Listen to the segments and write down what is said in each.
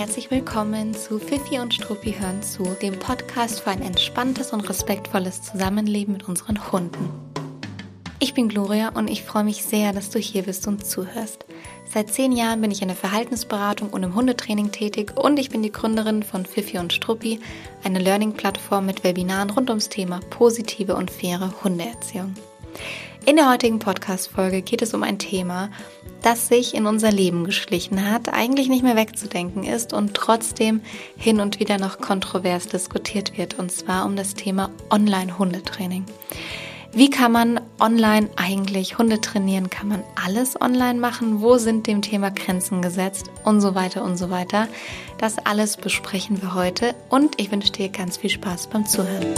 herzlich willkommen zu Fifi und Struppi hören zu, dem Podcast für ein entspanntes und respektvolles Zusammenleben mit unseren Hunden. Ich bin Gloria und ich freue mich sehr, dass du hier bist und zuhörst. Seit zehn Jahren bin ich in der Verhaltensberatung und im Hundetraining tätig und ich bin die Gründerin von Fifi und Struppi, eine Learning-Plattform mit Webinaren rund ums Thema positive und faire Hundeerziehung. In der heutigen Podcast-Folge geht es um ein Thema, das sich in unser Leben geschlichen hat, eigentlich nicht mehr wegzudenken ist und trotzdem hin und wieder noch kontrovers diskutiert wird, und zwar um das Thema Online-Hundetraining. Wie kann man online eigentlich Hunde trainieren? Kann man alles online machen? Wo sind dem Thema Grenzen gesetzt? Und so weiter und so weiter. Das alles besprechen wir heute und ich wünsche dir ganz viel Spaß beim Zuhören.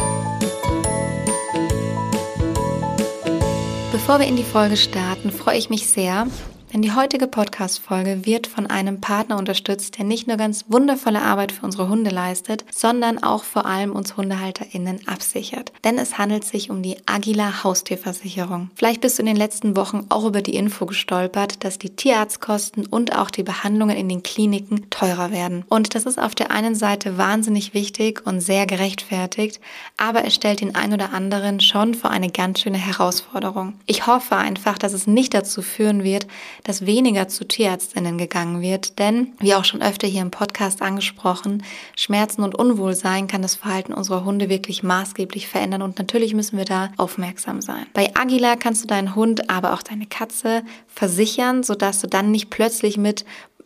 Bevor wir in die Folge starten, freue ich mich sehr, denn die heutige Podcast-Folge wird von einem Partner unterstützt, der nicht nur ganz wundervolle Arbeit für unsere Hunde leistet, sondern auch vor allem uns HundehalterInnen absichert. Denn es handelt sich um die Agila Haustierversicherung. Vielleicht bist du in den letzten Wochen auch über die Info gestolpert, dass die Tierarztkosten und auch die Behandlungen in den Kliniken teurer werden. Und das ist auf der einen Seite wahnsinnig wichtig und sehr gerechtfertigt, aber es stellt den ein oder anderen schon vor eine ganz schöne Herausforderung. Ich hoffe einfach, dass es nicht dazu führen wird, dass weniger zu Tierärztinnen gegangen wird, denn, wie auch schon öfter hier im Podcast angesprochen, Schmerzen und Unwohlsein kann das Verhalten unserer Hunde wirklich maßgeblich verändern und natürlich müssen wir da aufmerksam sein. Bei Agila kannst du deinen Hund, aber auch deine Katze versichern, sodass du dann nicht plötzlich mit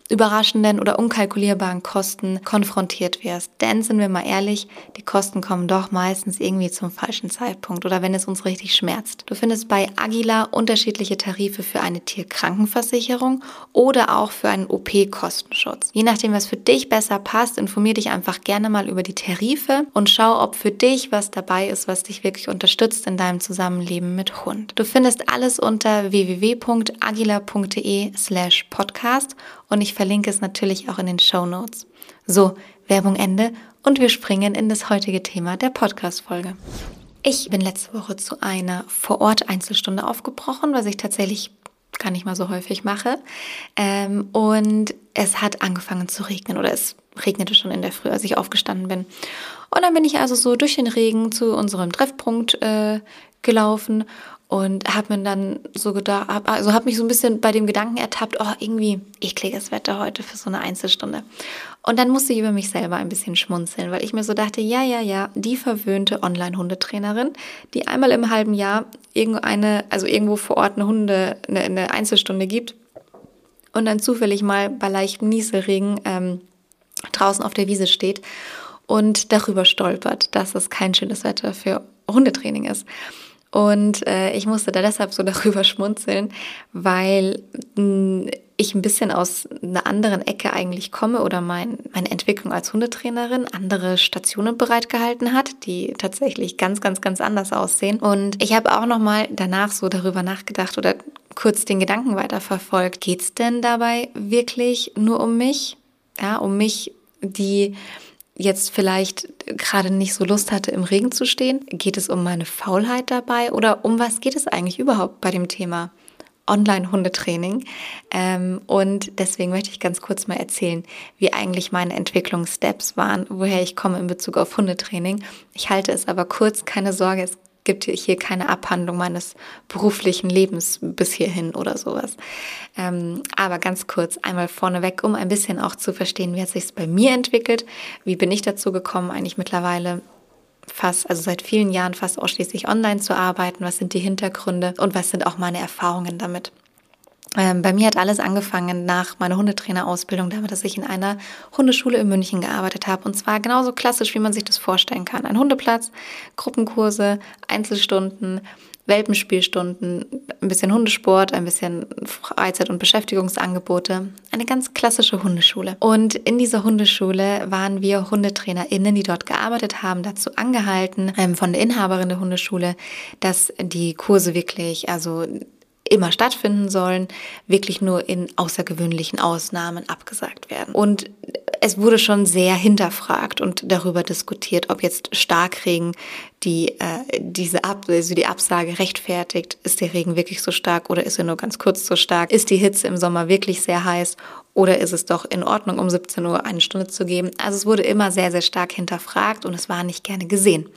überraschenden oder unkalkulierbaren Kosten konfrontiert wirst. Denn sind wir mal ehrlich, die Kosten kommen doch meistens irgendwie zum falschen Zeitpunkt oder wenn es uns richtig schmerzt. Du findest bei Agila unterschiedliche Tarife für eine Tierkrankenversicherung oder auch für einen OP-Kostenschutz. Je nachdem, was für dich besser passt, informier dich einfach gerne mal über die Tarife und schau, ob für dich was dabei ist, was dich wirklich unterstützt in deinem Zusammenleben mit Hund. Du findest alles unter www.agila.de slash podcast und ich verlinke es natürlich auch in den Show Notes. So, Werbung Ende und wir springen in das heutige Thema der Podcast-Folge. Ich bin letzte Woche zu einer Vor-Ort-Einzelstunde aufgebrochen, was ich tatsächlich gar nicht mal so häufig mache. Ähm, und es hat angefangen zu regnen oder es regnete schon in der Früh, als ich aufgestanden bin. Und dann bin ich also so durch den Regen zu unserem Treffpunkt äh, gelaufen und habe mir dann so gedacht, hab, also habe mich so ein bisschen bei dem Gedanken ertappt, oh, irgendwie ekliges Wetter heute für so eine Einzelstunde. Und dann musste ich über mich selber ein bisschen schmunzeln, weil ich mir so dachte, ja, ja, ja, die verwöhnte Online-Hundetrainerin, die einmal im halben Jahr irgendeine, also irgendwo vor Ort eine Hunde, eine, eine Einzelstunde gibt und dann zufällig mal bei leichtem Nieselregen ähm, draußen auf der Wiese steht und darüber stolpert, dass es kein schönes Wetter für Hundetraining ist. Und äh, ich musste da deshalb so darüber schmunzeln, weil mh, hm, ich ein bisschen aus einer anderen Ecke eigentlich komme oder mein, meine Entwicklung als Hundetrainerin andere Stationen bereitgehalten hat, die tatsächlich ganz, ganz, ganz anders aussehen. Und ich habe auch nochmal danach so darüber nachgedacht oder kurz den Gedanken weiterverfolgt. Geht es denn dabei wirklich nur um mich? Ja, um mich, die jetzt vielleicht gerade nicht so Lust hatte, im Regen zu stehen? Geht es um meine Faulheit dabei oder um was geht es eigentlich überhaupt bei dem Thema Online-Hundetraining? Ähm, und deswegen möchte ich ganz kurz mal erzählen, wie eigentlich meine Entwicklungssteps waren, woher ich komme in Bezug auf Hundetraining. Ich halte es aber kurz, keine Sorge, es gibt hier keine Abhandlung meines beruflichen Lebens bis hierhin oder sowas. Ähm, aber ganz kurz einmal vorneweg, um ein bisschen auch zu verstehen, wie hat sich es bei mir entwickelt, wie bin ich dazu gekommen, eigentlich mittlerweile fast, also seit vielen Jahren fast ausschließlich online zu arbeiten, was sind die Hintergründe und was sind auch meine Erfahrungen damit. Ähm, bei mir hat alles angefangen nach meiner Hundetrainerausbildung, damit dass ich in einer Hundeschule in München gearbeitet habe. Und zwar genauso klassisch, wie man sich das vorstellen kann. Ein Hundeplatz, Gruppenkurse, Einzelstunden, Welpenspielstunden, ein bisschen Hundesport, ein bisschen Freizeit- und Beschäftigungsangebote. Eine ganz klassische Hundeschule. Und in dieser Hundeschule waren wir HundetrainerInnen, die dort gearbeitet haben, dazu angehalten, ähm, von der Inhaberin der Hundeschule, dass die Kurse wirklich, also immer stattfinden sollen, wirklich nur in außergewöhnlichen Ausnahmen abgesagt werden. Und es wurde schon sehr hinterfragt und darüber diskutiert, ob jetzt Starkregen die äh, diese Ab also die Absage rechtfertigt. Ist der Regen wirklich so stark oder ist er nur ganz kurz so stark? Ist die Hitze im Sommer wirklich sehr heiß oder ist es doch in Ordnung, um 17 Uhr eine Stunde zu geben? Also es wurde immer sehr, sehr stark hinterfragt und es war nicht gerne gesehen.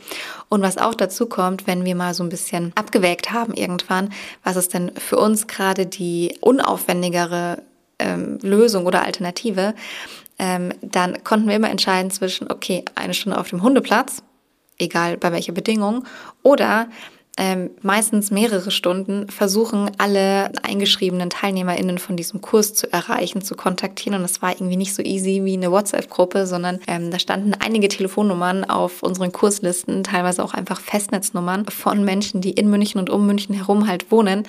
Und was auch dazu kommt, wenn wir mal so ein bisschen abgewägt haben irgendwann, was ist denn für uns gerade die unaufwendigere ähm, Lösung oder Alternative, ähm, dann konnten wir immer entscheiden zwischen, okay, eine Stunde auf dem Hundeplatz, egal bei welcher Bedingung, oder ähm, meistens mehrere Stunden versuchen, alle eingeschriebenen TeilnehmerInnen von diesem Kurs zu erreichen, zu kontaktieren. Und das war irgendwie nicht so easy wie eine WhatsApp-Gruppe, sondern ähm, da standen einige Telefonnummern auf unseren Kurslisten, teilweise auch einfach Festnetznummern von Menschen, die in München und um München herum halt wohnen,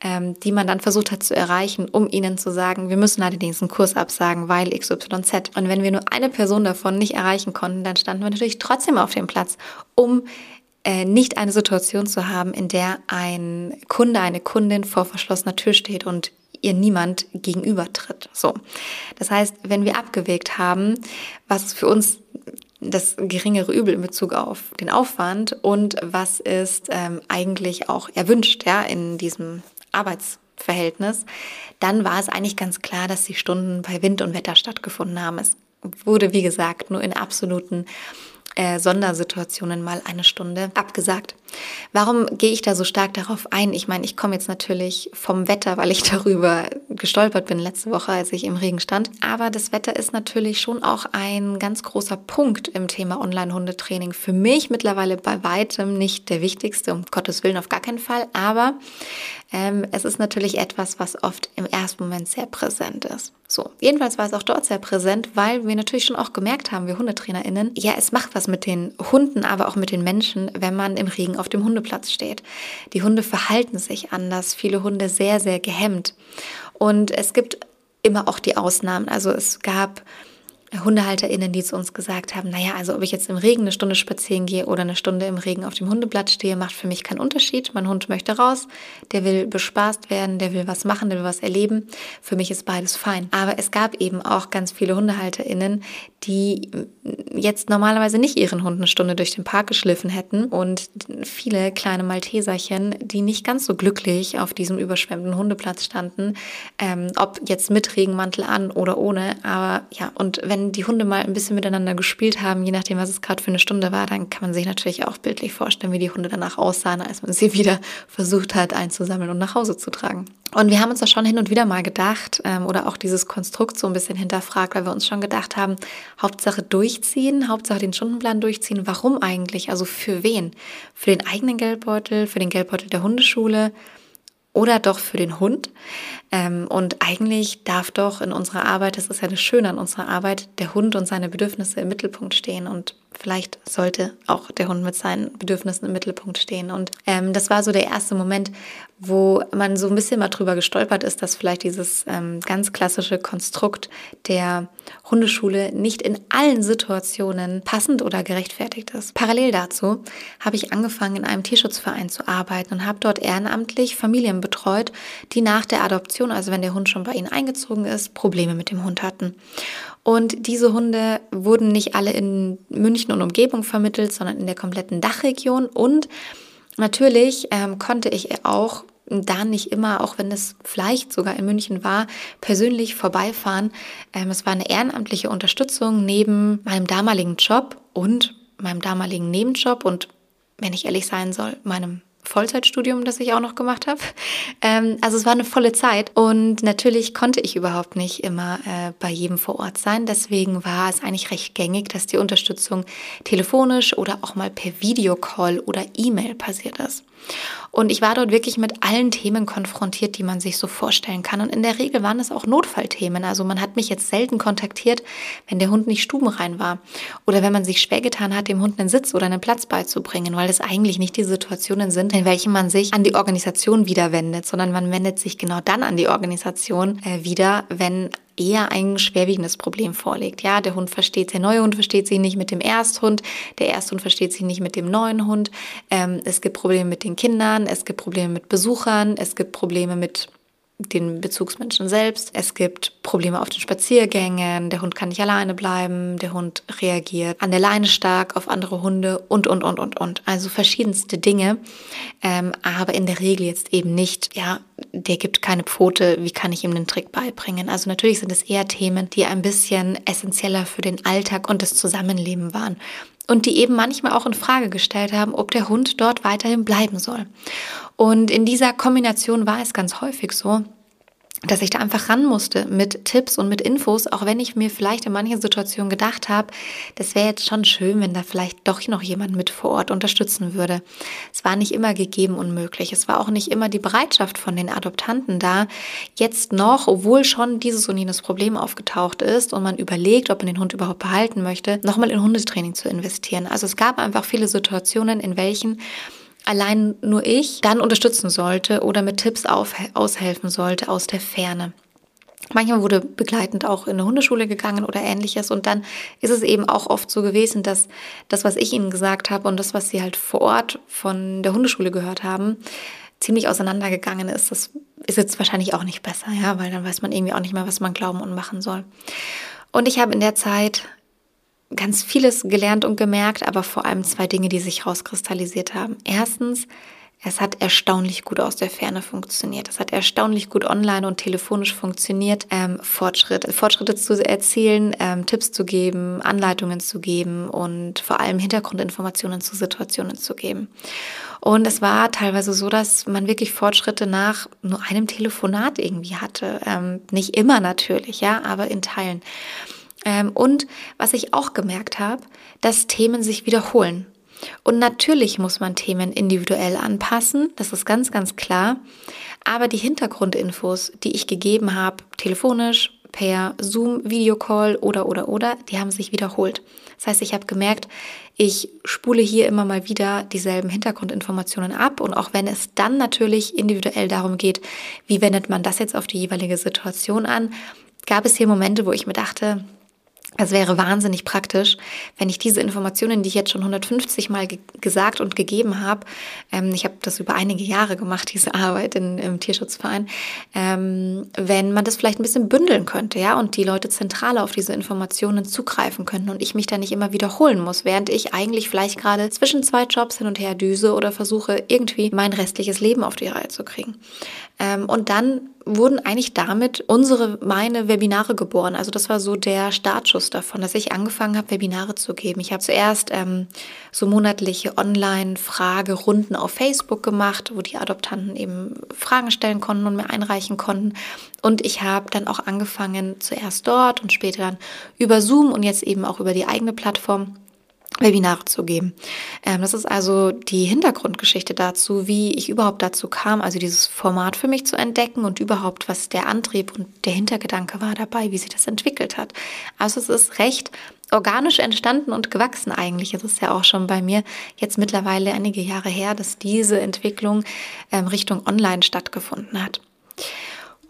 ähm, die man dann versucht hat zu erreichen, um ihnen zu sagen, wir müssen leider diesen Kurs absagen, weil XYZ. Und wenn wir nur eine Person davon nicht erreichen konnten, dann standen wir natürlich trotzdem auf dem Platz, um nicht eine Situation zu haben, in der ein Kunde, eine Kundin vor verschlossener Tür steht und ihr niemand gegenübertritt. So. Das heißt, wenn wir abgewegt haben, was für uns das geringere Übel in Bezug auf den Aufwand und was ist ähm, eigentlich auch erwünscht, ja, in diesem Arbeitsverhältnis, dann war es eigentlich ganz klar, dass die Stunden bei Wind und Wetter stattgefunden haben. Es wurde, wie gesagt, nur in absoluten äh, Sondersituationen mal eine Stunde abgesagt. Warum gehe ich da so stark darauf ein? Ich meine, ich komme jetzt natürlich vom Wetter, weil ich darüber gestolpert bin letzte Woche, als ich im Regen stand. Aber das Wetter ist natürlich schon auch ein ganz großer Punkt im Thema Online-Hundetraining. Für mich mittlerweile bei weitem nicht der wichtigste, um Gottes Willen auf gar keinen Fall. Aber ähm, es ist natürlich etwas, was oft im ersten Moment sehr präsent ist. So, jedenfalls war es auch dort sehr präsent, weil wir natürlich schon auch gemerkt haben, wir HundetrainerInnen, ja, es macht was mit den Hunden, aber auch mit den Menschen, wenn man im Regen auf dem Hundeplatz steht. Die Hunde verhalten sich anders, viele Hunde sehr, sehr gehemmt. Und es gibt immer auch die Ausnahmen. Also es gab HundehalterInnen, die zu uns gesagt haben, naja, also ob ich jetzt im Regen eine Stunde spazieren gehe oder eine Stunde im Regen auf dem Hundeblatt stehe, macht für mich keinen Unterschied. Mein Hund möchte raus, der will bespaßt werden, der will was machen, der will was erleben. Für mich ist beides fein. Aber es gab eben auch ganz viele HundehalterInnen, die jetzt normalerweise nicht ihren Hund eine Stunde durch den Park geschliffen hätten und viele kleine Malteserchen, die nicht ganz so glücklich auf diesem überschwemmten Hundeplatz standen, ähm, ob jetzt mit Regenmantel an oder ohne. Aber ja, und wenn wenn die Hunde mal ein bisschen miteinander gespielt haben, je nachdem, was es gerade für eine Stunde war, dann kann man sich natürlich auch bildlich vorstellen, wie die Hunde danach aussahen, als man sie wieder versucht hat einzusammeln und nach Hause zu tragen. Und wir haben uns das schon hin und wieder mal gedacht ähm, oder auch dieses Konstrukt so ein bisschen hinterfragt, weil wir uns schon gedacht haben, Hauptsache durchziehen, Hauptsache den Stundenplan durchziehen. Warum eigentlich? Also für wen? Für den eigenen Geldbeutel, für den Geldbeutel der Hundeschule? oder doch für den Hund. Ähm, und eigentlich darf doch in unserer Arbeit, das ist ja das Schöne an unserer Arbeit, der Hund und seine Bedürfnisse im Mittelpunkt stehen. Und vielleicht sollte auch der Hund mit seinen Bedürfnissen im Mittelpunkt stehen. Und ähm, das war so der erste Moment, wo man so ein bisschen mal drüber gestolpert ist, dass vielleicht dieses ähm, ganz klassische Konstrukt der Hundeschule nicht in allen Situationen passend oder gerechtfertigt ist. Parallel dazu habe ich angefangen, in einem Tierschutzverein zu arbeiten und habe dort ehrenamtlich Familien betreut, die nach der Adoption, also wenn der Hund schon bei ihnen eingezogen ist, Probleme mit dem Hund hatten. Und diese Hunde wurden nicht alle in München und Umgebung vermittelt, sondern in der kompletten Dachregion. Und natürlich ähm, konnte ich auch da nicht immer, auch wenn es vielleicht sogar in München war, persönlich vorbeifahren. Ähm, es war eine ehrenamtliche Unterstützung neben meinem damaligen Job und meinem damaligen Nebenjob und, wenn ich ehrlich sein soll, meinem Vollzeitstudium, das ich auch noch gemacht habe. Ähm, also es war eine volle Zeit und natürlich konnte ich überhaupt nicht immer äh, bei jedem vor Ort sein. Deswegen war es eigentlich recht gängig, dass die Unterstützung telefonisch oder auch mal per Videocall oder E-Mail passiert ist. Und ich war dort wirklich mit allen Themen konfrontiert, die man sich so vorstellen kann. Und in der Regel waren es auch Notfallthemen. Also man hat mich jetzt selten kontaktiert, wenn der Hund nicht stubenrein war. Oder wenn man sich schwer getan hat, dem Hund einen Sitz oder einen Platz beizubringen, weil das eigentlich nicht die Situationen sind, in welchen man sich an die Organisation wieder wendet, sondern man wendet sich genau dann an die Organisation äh, wieder, wenn eher ein schwerwiegendes Problem vorliegt. Ja, der Hund versteht, der neue Hund versteht sich nicht mit dem Ersthund, der Ersthund versteht sich nicht mit dem neuen Hund. Ähm, es gibt Probleme mit den Kindern, es gibt Probleme mit Besuchern, es gibt Probleme mit den Bezugsmenschen selbst. Es gibt Probleme auf den Spaziergängen. Der Hund kann nicht alleine bleiben. Der Hund reagiert an der Leine stark auf andere Hunde und, und, und, und, und. Also verschiedenste Dinge. Ähm, aber in der Regel jetzt eben nicht, ja, der gibt keine Pfote. Wie kann ich ihm den Trick beibringen? Also natürlich sind es eher Themen, die ein bisschen essentieller für den Alltag und das Zusammenleben waren und die eben manchmal auch in Frage gestellt haben, ob der Hund dort weiterhin bleiben soll. Und in dieser Kombination war es ganz häufig so, dass ich da einfach ran musste mit Tipps und mit Infos, auch wenn ich mir vielleicht in manchen Situationen gedacht habe, das wäre jetzt schon schön, wenn da vielleicht doch noch jemand mit vor Ort unterstützen würde. Es war nicht immer gegeben und möglich. Es war auch nicht immer die Bereitschaft von den Adoptanten da, jetzt noch, obwohl schon dieses und jenes Problem aufgetaucht ist und man überlegt, ob man den Hund überhaupt behalten möchte, nochmal in Hundetraining zu investieren. Also es gab einfach viele Situationen, in welchen allein nur ich dann unterstützen sollte oder mit Tipps auf, aushelfen sollte aus der Ferne. Manchmal wurde begleitend auch in eine Hundeschule gegangen oder ähnliches. Und dann ist es eben auch oft so gewesen, dass das, was ich ihnen gesagt habe und das, was sie halt vor Ort von der Hundeschule gehört haben, ziemlich auseinandergegangen ist. Das ist jetzt wahrscheinlich auch nicht besser, ja, weil dann weiß man irgendwie auch nicht mehr, was man glauben und machen soll. Und ich habe in der Zeit ganz vieles gelernt und gemerkt, aber vor allem zwei Dinge, die sich rauskristallisiert haben. Erstens, es hat erstaunlich gut aus der Ferne funktioniert. Es hat erstaunlich gut online und telefonisch funktioniert, ähm, Fortschritte, Fortschritte zu erzielen, ähm, Tipps zu geben, Anleitungen zu geben und vor allem Hintergrundinformationen zu Situationen zu geben. Und es war teilweise so, dass man wirklich Fortschritte nach nur einem Telefonat irgendwie hatte. Ähm, nicht immer natürlich, ja, aber in Teilen. Ähm, und was ich auch gemerkt habe, dass Themen sich wiederholen. Und natürlich muss man Themen individuell anpassen, das ist ganz, ganz klar. Aber die Hintergrundinfos, die ich gegeben habe, telefonisch, per Zoom, Videocall oder, oder, oder, die haben sich wiederholt. Das heißt, ich habe gemerkt, ich spule hier immer mal wieder dieselben Hintergrundinformationen ab. Und auch wenn es dann natürlich individuell darum geht, wie wendet man das jetzt auf die jeweilige Situation an, gab es hier Momente, wo ich mir dachte, es wäre wahnsinnig praktisch, wenn ich diese Informationen, die ich jetzt schon 150 Mal ge gesagt und gegeben habe, ähm, ich habe das über einige Jahre gemacht, diese Arbeit in, im Tierschutzverein, ähm, wenn man das vielleicht ein bisschen bündeln könnte, ja, und die Leute zentral auf diese Informationen zugreifen könnten und ich mich da nicht immer wiederholen muss, während ich eigentlich vielleicht gerade zwischen zwei Jobs hin und her düse oder versuche, irgendwie mein restliches Leben auf die Reihe zu kriegen. Ähm, und dann wurden eigentlich damit unsere, meine Webinare geboren. Also das war so der Startschuss davon, dass ich angefangen habe, Webinare zu geben. Ich habe zuerst ähm, so monatliche Online-Fragerunden auf Facebook gemacht, wo die Adoptanten eben Fragen stellen konnten und mir einreichen konnten. Und ich habe dann auch angefangen, zuerst dort und später dann über Zoom und jetzt eben auch über die eigene Plattform Webinare zu geben. Ähm, das ist also die Hintergrundgeschichte dazu, wie ich überhaupt dazu kam, also dieses Format für mich zu entdecken und überhaupt, was der Antrieb und der Hintergedanke war dabei, wie sich das entwickelt hat. Also es ist recht organisch entstanden und gewachsen eigentlich. Es ist ja auch schon bei mir jetzt mittlerweile einige Jahre her, dass diese Entwicklung ähm, Richtung Online stattgefunden hat.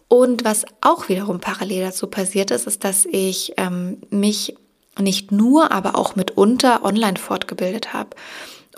Und was auch wiederum parallel dazu passiert ist, ist, dass ich ähm, mich nicht nur, aber auch mitunter online fortgebildet habe.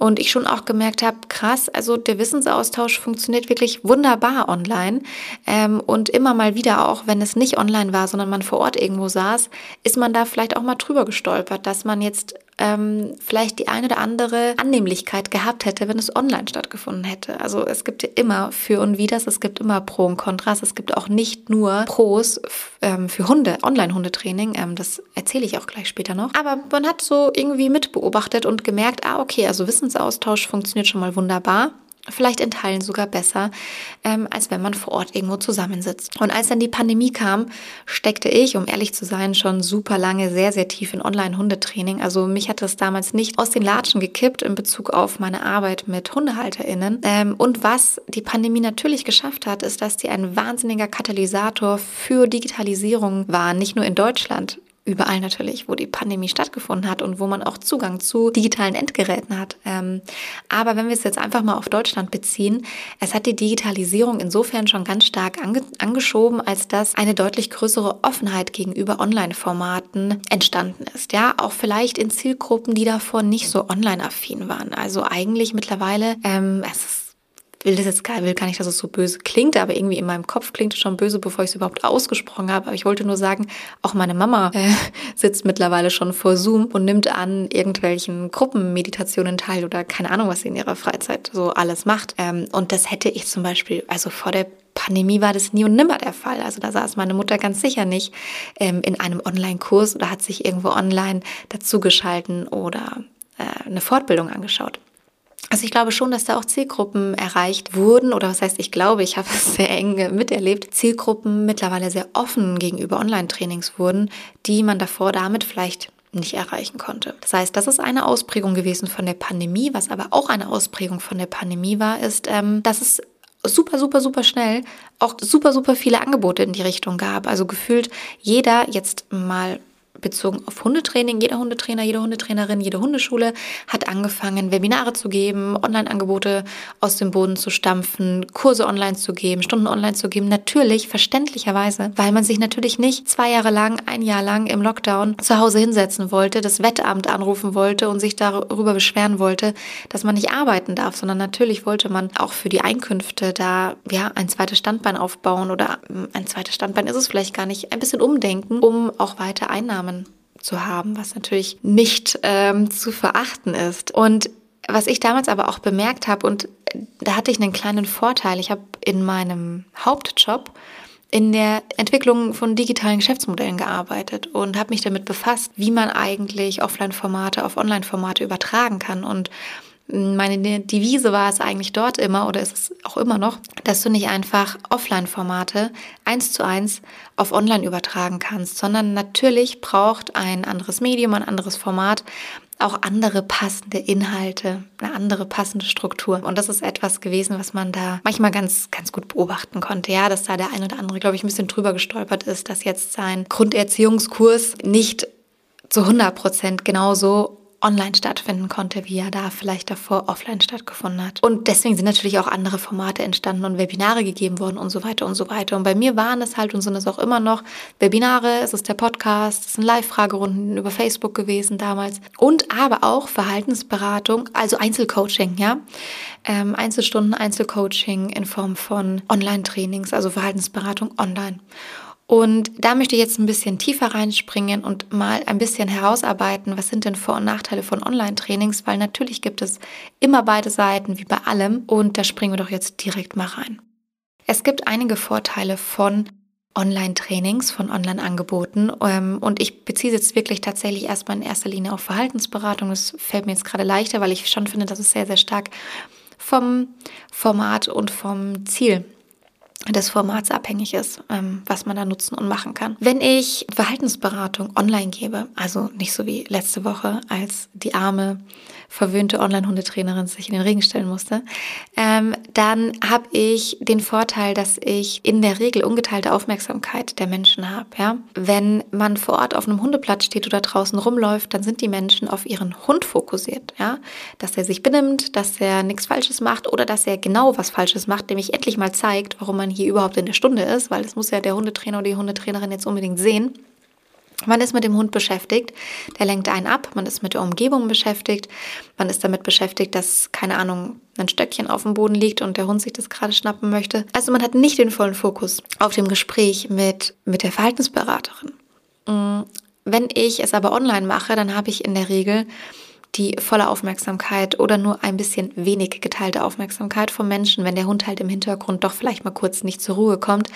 Und ich schon auch gemerkt habe, krass, also der Wissensaustausch funktioniert wirklich wunderbar online. Ähm, und immer mal wieder, auch wenn es nicht online war, sondern man vor Ort irgendwo saß, ist man da vielleicht auch mal drüber gestolpert, dass man jetzt ähm, vielleicht die eine oder andere Annehmlichkeit gehabt hätte, wenn es online stattgefunden hätte. Also es gibt ja immer für und widers, es gibt immer Pro und Kontras, es gibt auch nicht nur Pros ähm, für Hunde, Online-Hundetraining, ähm, das erzähle ich auch gleich später noch. Aber man hat so irgendwie mitbeobachtet und gemerkt, ah okay, also Wissensaustausch funktioniert schon mal wunderbar vielleicht in Teilen sogar besser, ähm, als wenn man vor Ort irgendwo zusammensitzt. Und als dann die Pandemie kam, steckte ich, um ehrlich zu sein, schon super lange sehr, sehr tief in Online-Hundetraining. Also mich hat das damals nicht aus den Latschen gekippt in Bezug auf meine Arbeit mit HundehalterInnen. Ähm, und was die Pandemie natürlich geschafft hat, ist, dass sie ein wahnsinniger Katalysator für Digitalisierung war, nicht nur in Deutschland, überall natürlich, wo die Pandemie stattgefunden hat und wo man auch Zugang zu digitalen Endgeräten hat. Ähm, aber wenn wir es jetzt einfach mal auf Deutschland beziehen, es hat die Digitalisierung insofern schon ganz stark ange angeschoben, als dass eine deutlich größere Offenheit gegenüber Online-Formaten entstanden ist. Ja, auch vielleicht in Zielgruppen, die davor nicht so online-affin waren. Also eigentlich mittlerweile, ähm, es ist will das jetzt gar, will gar nicht, dass es so böse klingt, aber irgendwie in meinem Kopf klingt es schon böse, bevor ich es überhaupt ausgesprochen habe. Aber ich wollte nur sagen, auch meine Mama äh, sitzt mittlerweile schon vor Zoom und nimmt an irgendwelchen Gruppenmeditationen teil oder keine Ahnung, was sie in ihrer Freizeit so alles macht. Ähm, und das hätte ich zum Beispiel, also vor der Pandemie war das nie und nimmer der Fall. Also da saß meine Mutter ganz sicher nicht ähm, in einem Online-Kurs oder hat sich irgendwo online dazugeschalten oder äh, eine Fortbildung angeschaut. Also ich glaube schon, dass da auch Zielgruppen erreicht wurden oder was heißt ich glaube, ich habe es sehr eng miterlebt, Zielgruppen mittlerweile sehr offen gegenüber Online-Trainings wurden, die man davor damit vielleicht nicht erreichen konnte. Das heißt, das ist eine Ausprägung gewesen von der Pandemie. Was aber auch eine Ausprägung von der Pandemie war, ist, ähm, dass es super, super, super schnell auch super, super viele Angebote in die Richtung gab. Also gefühlt jeder jetzt mal bezogen auf Hundetraining. Jeder Hundetrainer, jede Hundetrainerin, jede Hundeschule hat angefangen, Webinare zu geben, Online-Angebote aus dem Boden zu stampfen, Kurse online zu geben, Stunden online zu geben. Natürlich, verständlicherweise, weil man sich natürlich nicht zwei Jahre lang, ein Jahr lang im Lockdown zu Hause hinsetzen wollte, das Wettamt anrufen wollte und sich darüber beschweren wollte, dass man nicht arbeiten darf, sondern natürlich wollte man auch für die Einkünfte da ja ein zweites Standbein aufbauen oder hm, ein zweites Standbein ist es vielleicht gar nicht, ein bisschen umdenken, um auch weiter Einnahmen zu haben, was natürlich nicht ähm, zu verachten ist. Und was ich damals aber auch bemerkt habe, und da hatte ich einen kleinen Vorteil, ich habe in meinem Hauptjob in der Entwicklung von digitalen Geschäftsmodellen gearbeitet und habe mich damit befasst, wie man eigentlich Offline-Formate auf Online-Formate übertragen kann. Und meine Devise war es eigentlich dort immer oder ist es auch immer noch, dass du nicht einfach Offline-Formate eins zu eins auf Online übertragen kannst, sondern natürlich braucht ein anderes Medium, ein anderes Format auch andere passende Inhalte, eine andere passende Struktur. Und das ist etwas gewesen, was man da manchmal ganz, ganz gut beobachten konnte. Ja, dass da der ein oder andere, glaube ich, ein bisschen drüber gestolpert ist, dass jetzt sein Grunderziehungskurs nicht zu 100 Prozent genauso online stattfinden konnte, wie er da vielleicht davor offline stattgefunden hat. Und deswegen sind natürlich auch andere Formate entstanden und Webinare gegeben worden und so weiter und so weiter. Und bei mir waren es halt und sind es auch immer noch Webinare, es ist der Podcast, es sind Live-Fragerunden über Facebook gewesen damals und aber auch Verhaltensberatung, also Einzelcoaching, ja. Ähm, Einzelstunden, Einzelcoaching in Form von Online-Trainings, also Verhaltensberatung online. Und da möchte ich jetzt ein bisschen tiefer reinspringen und mal ein bisschen herausarbeiten, was sind denn Vor- und Nachteile von Online-Trainings, weil natürlich gibt es immer beide Seiten, wie bei allem. Und da springen wir doch jetzt direkt mal rein. Es gibt einige Vorteile von Online-Trainings, von Online-Angeboten. Ähm, und ich beziehe jetzt wirklich tatsächlich erstmal in erster Linie auf Verhaltensberatung. Das fällt mir jetzt gerade leichter, weil ich schon finde, dass es sehr, sehr stark vom Format und vom Ziel des Formats abhängig ist, ähm, was man da nutzen und machen kann. Wenn ich Verhaltensberatung online gebe, also nicht so wie letzte Woche, als die arme, verwöhnte Online-Hundetrainerin sich in den Regen stellen musste, ähm, dann habe ich den Vorteil, dass ich in der Regel ungeteilte Aufmerksamkeit der Menschen habe. Ja? Wenn man vor Ort auf einem Hundeplatz steht oder draußen rumläuft, dann sind die Menschen auf ihren Hund fokussiert. Ja? Dass er sich benimmt, dass er nichts Falsches macht oder dass er genau was Falsches macht, nämlich endlich mal zeigt, warum man hier überhaupt in der Stunde ist, weil das muss ja der Hundetrainer oder die Hundetrainerin jetzt unbedingt sehen. Man ist mit dem Hund beschäftigt, der lenkt einen ab, man ist mit der Umgebung beschäftigt, man ist damit beschäftigt, dass, keine Ahnung, ein Stöckchen auf dem Boden liegt und der Hund sich das gerade schnappen möchte. Also man hat nicht den vollen Fokus auf dem Gespräch mit, mit der Verhaltensberaterin. Mm, wenn ich es aber online mache, dann habe ich in der Regel die volle Aufmerksamkeit oder nur ein bisschen wenig geteilte Aufmerksamkeit vom Menschen, wenn der Hund halt im Hintergrund doch vielleicht mal kurz nicht zur Ruhe kommt.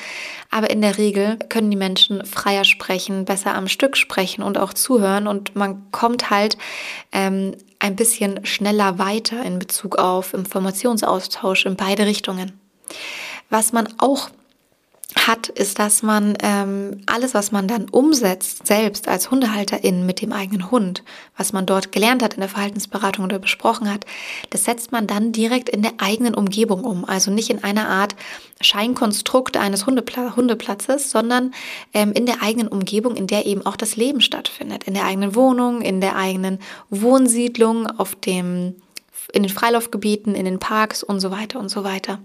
Aber in der Regel können die Menschen freier sprechen, besser am Stück sprechen und auch zuhören und man kommt halt ähm, ein bisschen schneller weiter in Bezug auf Informationsaustausch in beide Richtungen. Was man auch hat, ist, dass man ähm, alles, was man dann umsetzt, selbst als Hundehalterin mit dem eigenen Hund, was man dort gelernt hat in der Verhaltensberatung oder besprochen hat, das setzt man dann direkt in der eigenen Umgebung um. Also nicht in einer Art Scheinkonstrukt eines Hundepla Hundeplatzes, sondern ähm, in der eigenen Umgebung, in der eben auch das Leben stattfindet. In der eigenen Wohnung, in der eigenen Wohnsiedlung, auf dem, in den Freilaufgebieten, in den Parks und so weiter und so weiter.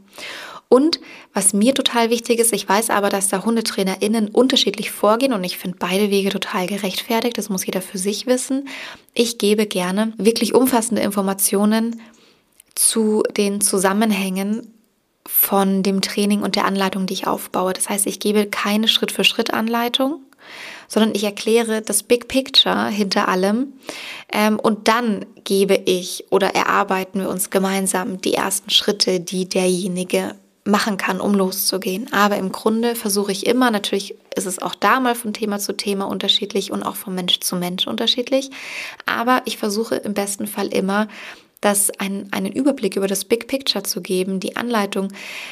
Und was mir total wichtig ist, ich weiß aber, dass da HundetrainerInnen unterschiedlich vorgehen und ich finde beide Wege total gerechtfertigt. Das muss jeder für sich wissen. Ich gebe gerne wirklich umfassende Informationen zu den Zusammenhängen von dem Training und der Anleitung, die ich aufbaue. Das heißt, ich gebe keine Schritt-für-Schritt-Anleitung, sondern ich erkläre das Big Picture hinter allem ähm, und dann gebe ich oder erarbeiten wir uns gemeinsam die ersten Schritte, die derjenige machen kann, um loszugehen. Aber im Grunde versuche ich immer, natürlich ist es auch da mal von Thema zu Thema unterschiedlich und auch von Mensch zu Mensch unterschiedlich, aber ich versuche im besten Fall immer das einen, einen Überblick über das Big Picture zu geben, die Anleitung,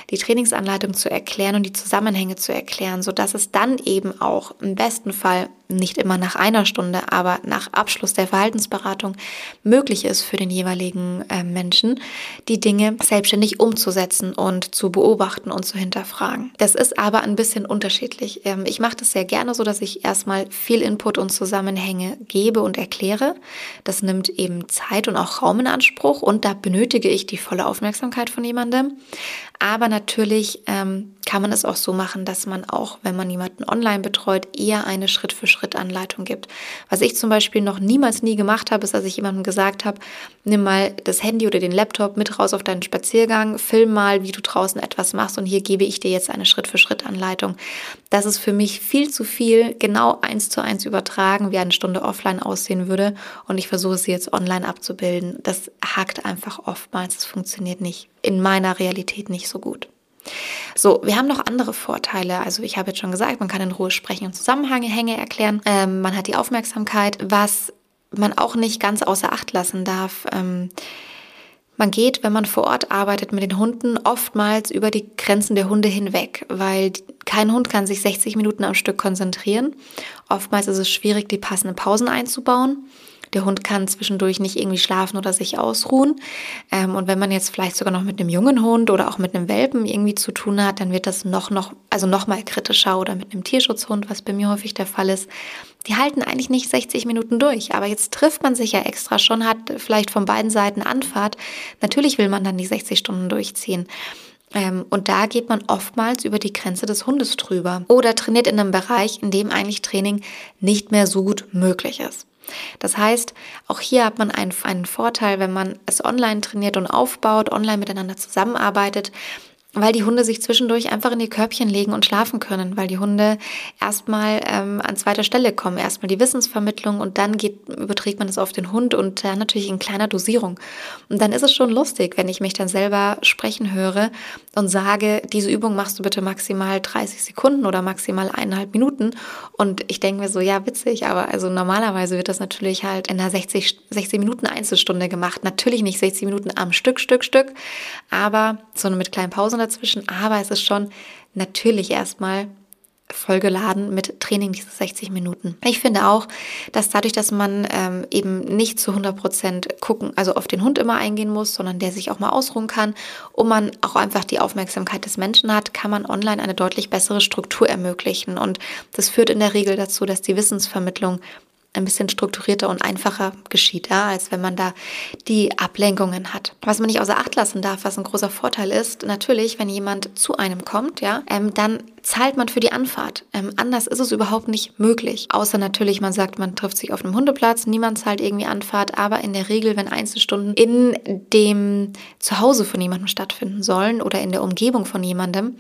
die Trainingsanleitung zu erklären und die Zusammenhänge zu erklären, sodass es dann eben auch im besten Fall nicht immer nach einer Stunde, aber nach Abschluss der Verhaltensberatung möglich ist für den jeweiligen äh, Menschen, die Dinge selbstständig umzusetzen und zu beobachten und zu hinterfragen. Das ist aber ein bisschen unterschiedlich. Ähm, ich mache das sehr gerne so, dass ich erstmal viel Input und Zusammenhänge gebe und erkläre. Das nimmt eben Zeit und auch Raum in Anspruch und da benötige ich die volle Aufmerksamkeit von jemandem. Aber natürlich ähm, kann man es auch so machen, dass man auch, wenn man jemanden online betreut, eher eine Schritt-für-Schritt-Anleitung gibt. Was ich zum Beispiel noch niemals nie gemacht habe, ist, dass ich jemandem gesagt habe, nimm mal das Handy oder den Laptop mit raus auf deinen Spaziergang, film mal, wie du draußen etwas machst und hier gebe ich dir jetzt eine Schritt-für-Schritt-Anleitung. Das ist für mich viel zu viel, genau eins zu eins übertragen, wie eine Stunde offline aussehen würde und ich versuche sie jetzt online abzubilden. Das hakt einfach oftmals, es funktioniert nicht in meiner Realität nicht so gut. So, wir haben noch andere Vorteile. Also ich habe jetzt schon gesagt, man kann in Ruhe sprechen und Zusammenhänge erklären. Ähm, man hat die Aufmerksamkeit, was man auch nicht ganz außer Acht lassen darf. Ähm, man geht, wenn man vor Ort arbeitet mit den Hunden, oftmals über die Grenzen der Hunde hinweg, weil kein Hund kann sich 60 Minuten am Stück konzentrieren. Oftmals ist es schwierig, die passenden Pausen einzubauen. Der Hund kann zwischendurch nicht irgendwie schlafen oder sich ausruhen. Ähm, und wenn man jetzt vielleicht sogar noch mit einem jungen Hund oder auch mit einem Welpen irgendwie zu tun hat, dann wird das noch, noch, also noch mal kritischer oder mit einem Tierschutzhund, was bei mir häufig der Fall ist. Die halten eigentlich nicht 60 Minuten durch, aber jetzt trifft man sich ja extra schon, hat vielleicht von beiden Seiten Anfahrt. Natürlich will man dann die 60 Stunden durchziehen. Ähm, und da geht man oftmals über die Grenze des Hundes drüber oder trainiert in einem Bereich, in dem eigentlich Training nicht mehr so gut möglich ist. Das heißt, auch hier hat man einen, einen Vorteil, wenn man es online trainiert und aufbaut, online miteinander zusammenarbeitet, weil die Hunde sich zwischendurch einfach in die Körbchen legen und schlafen können, weil die Hunde erstmal ähm, an zweiter Stelle kommen. Erstmal die Wissensvermittlung und dann geht, überträgt man es auf den Hund und dann natürlich in kleiner Dosierung. Und dann ist es schon lustig, wenn ich mich dann selber sprechen höre und sage, diese Übung machst du bitte maximal 30 Sekunden oder maximal eineinhalb Minuten. Und ich denke mir so, ja, witzig, aber also normalerweise wird das natürlich halt in einer 60, 60 Minuten Einzelstunde gemacht. Natürlich nicht 60 Minuten am Stück, Stück, Stück, aber so mit kleinen Pausen dazwischen, aber es ist schon natürlich erstmal vollgeladen mit Training diese 60 Minuten. Ich finde auch, dass dadurch, dass man ähm, eben nicht zu 100 Prozent gucken, also auf den Hund immer eingehen muss, sondern der sich auch mal ausruhen kann und man auch einfach die Aufmerksamkeit des Menschen hat, kann man online eine deutlich bessere Struktur ermöglichen. Und das führt in der Regel dazu, dass die Wissensvermittlung ein bisschen strukturierter und einfacher geschieht, ja, als wenn man da die Ablenkungen hat. Was man nicht außer Acht lassen darf, was ein großer Vorteil ist, natürlich, wenn jemand zu einem kommt, ja, ähm, dann zahlt man für die Anfahrt. Ähm, anders ist es überhaupt nicht möglich. Außer natürlich, man sagt, man trifft sich auf einem Hundeplatz, niemand zahlt irgendwie Anfahrt, aber in der Regel, wenn Einzelstunden in dem Zuhause von jemandem stattfinden sollen oder in der Umgebung von jemandem,